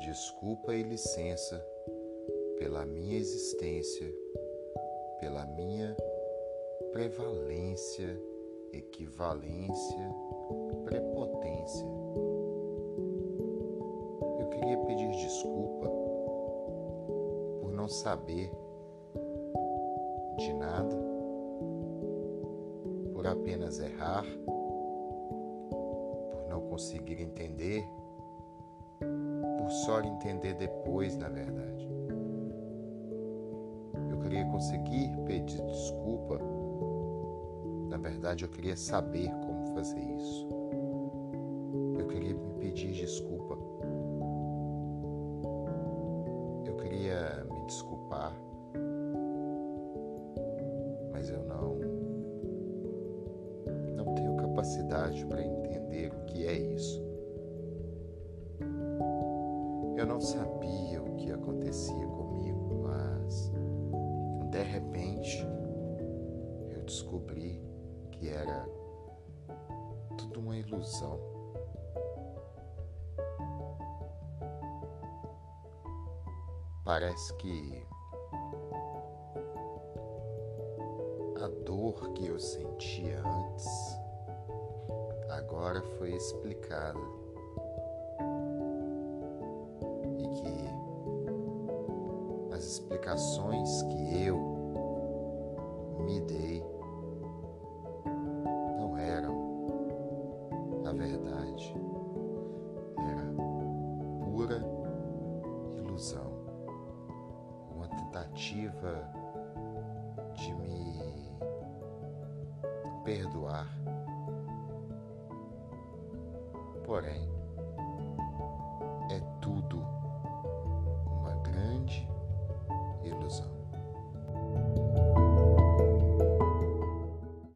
desculpa e licença pela minha existência, pela minha prevalência, equivalência, prepotência. Eu queria pedir desculpa por não saber de nada, por apenas errar, não conseguir entender por só entender depois, na verdade. Eu queria conseguir pedir desculpa. Na verdade, eu queria saber como fazer isso. Eu queria me pedir desculpa. Eu queria me desculpar. Capacidade para entender o que é isso. Eu não sabia o que acontecia comigo, mas de repente eu descobri que era tudo uma ilusão. Parece que a dor que eu sentia antes agora foi explicada as explicações que eu me dei não eram a verdade, era pura ilusão, uma tentativa de me perdoar. Porém,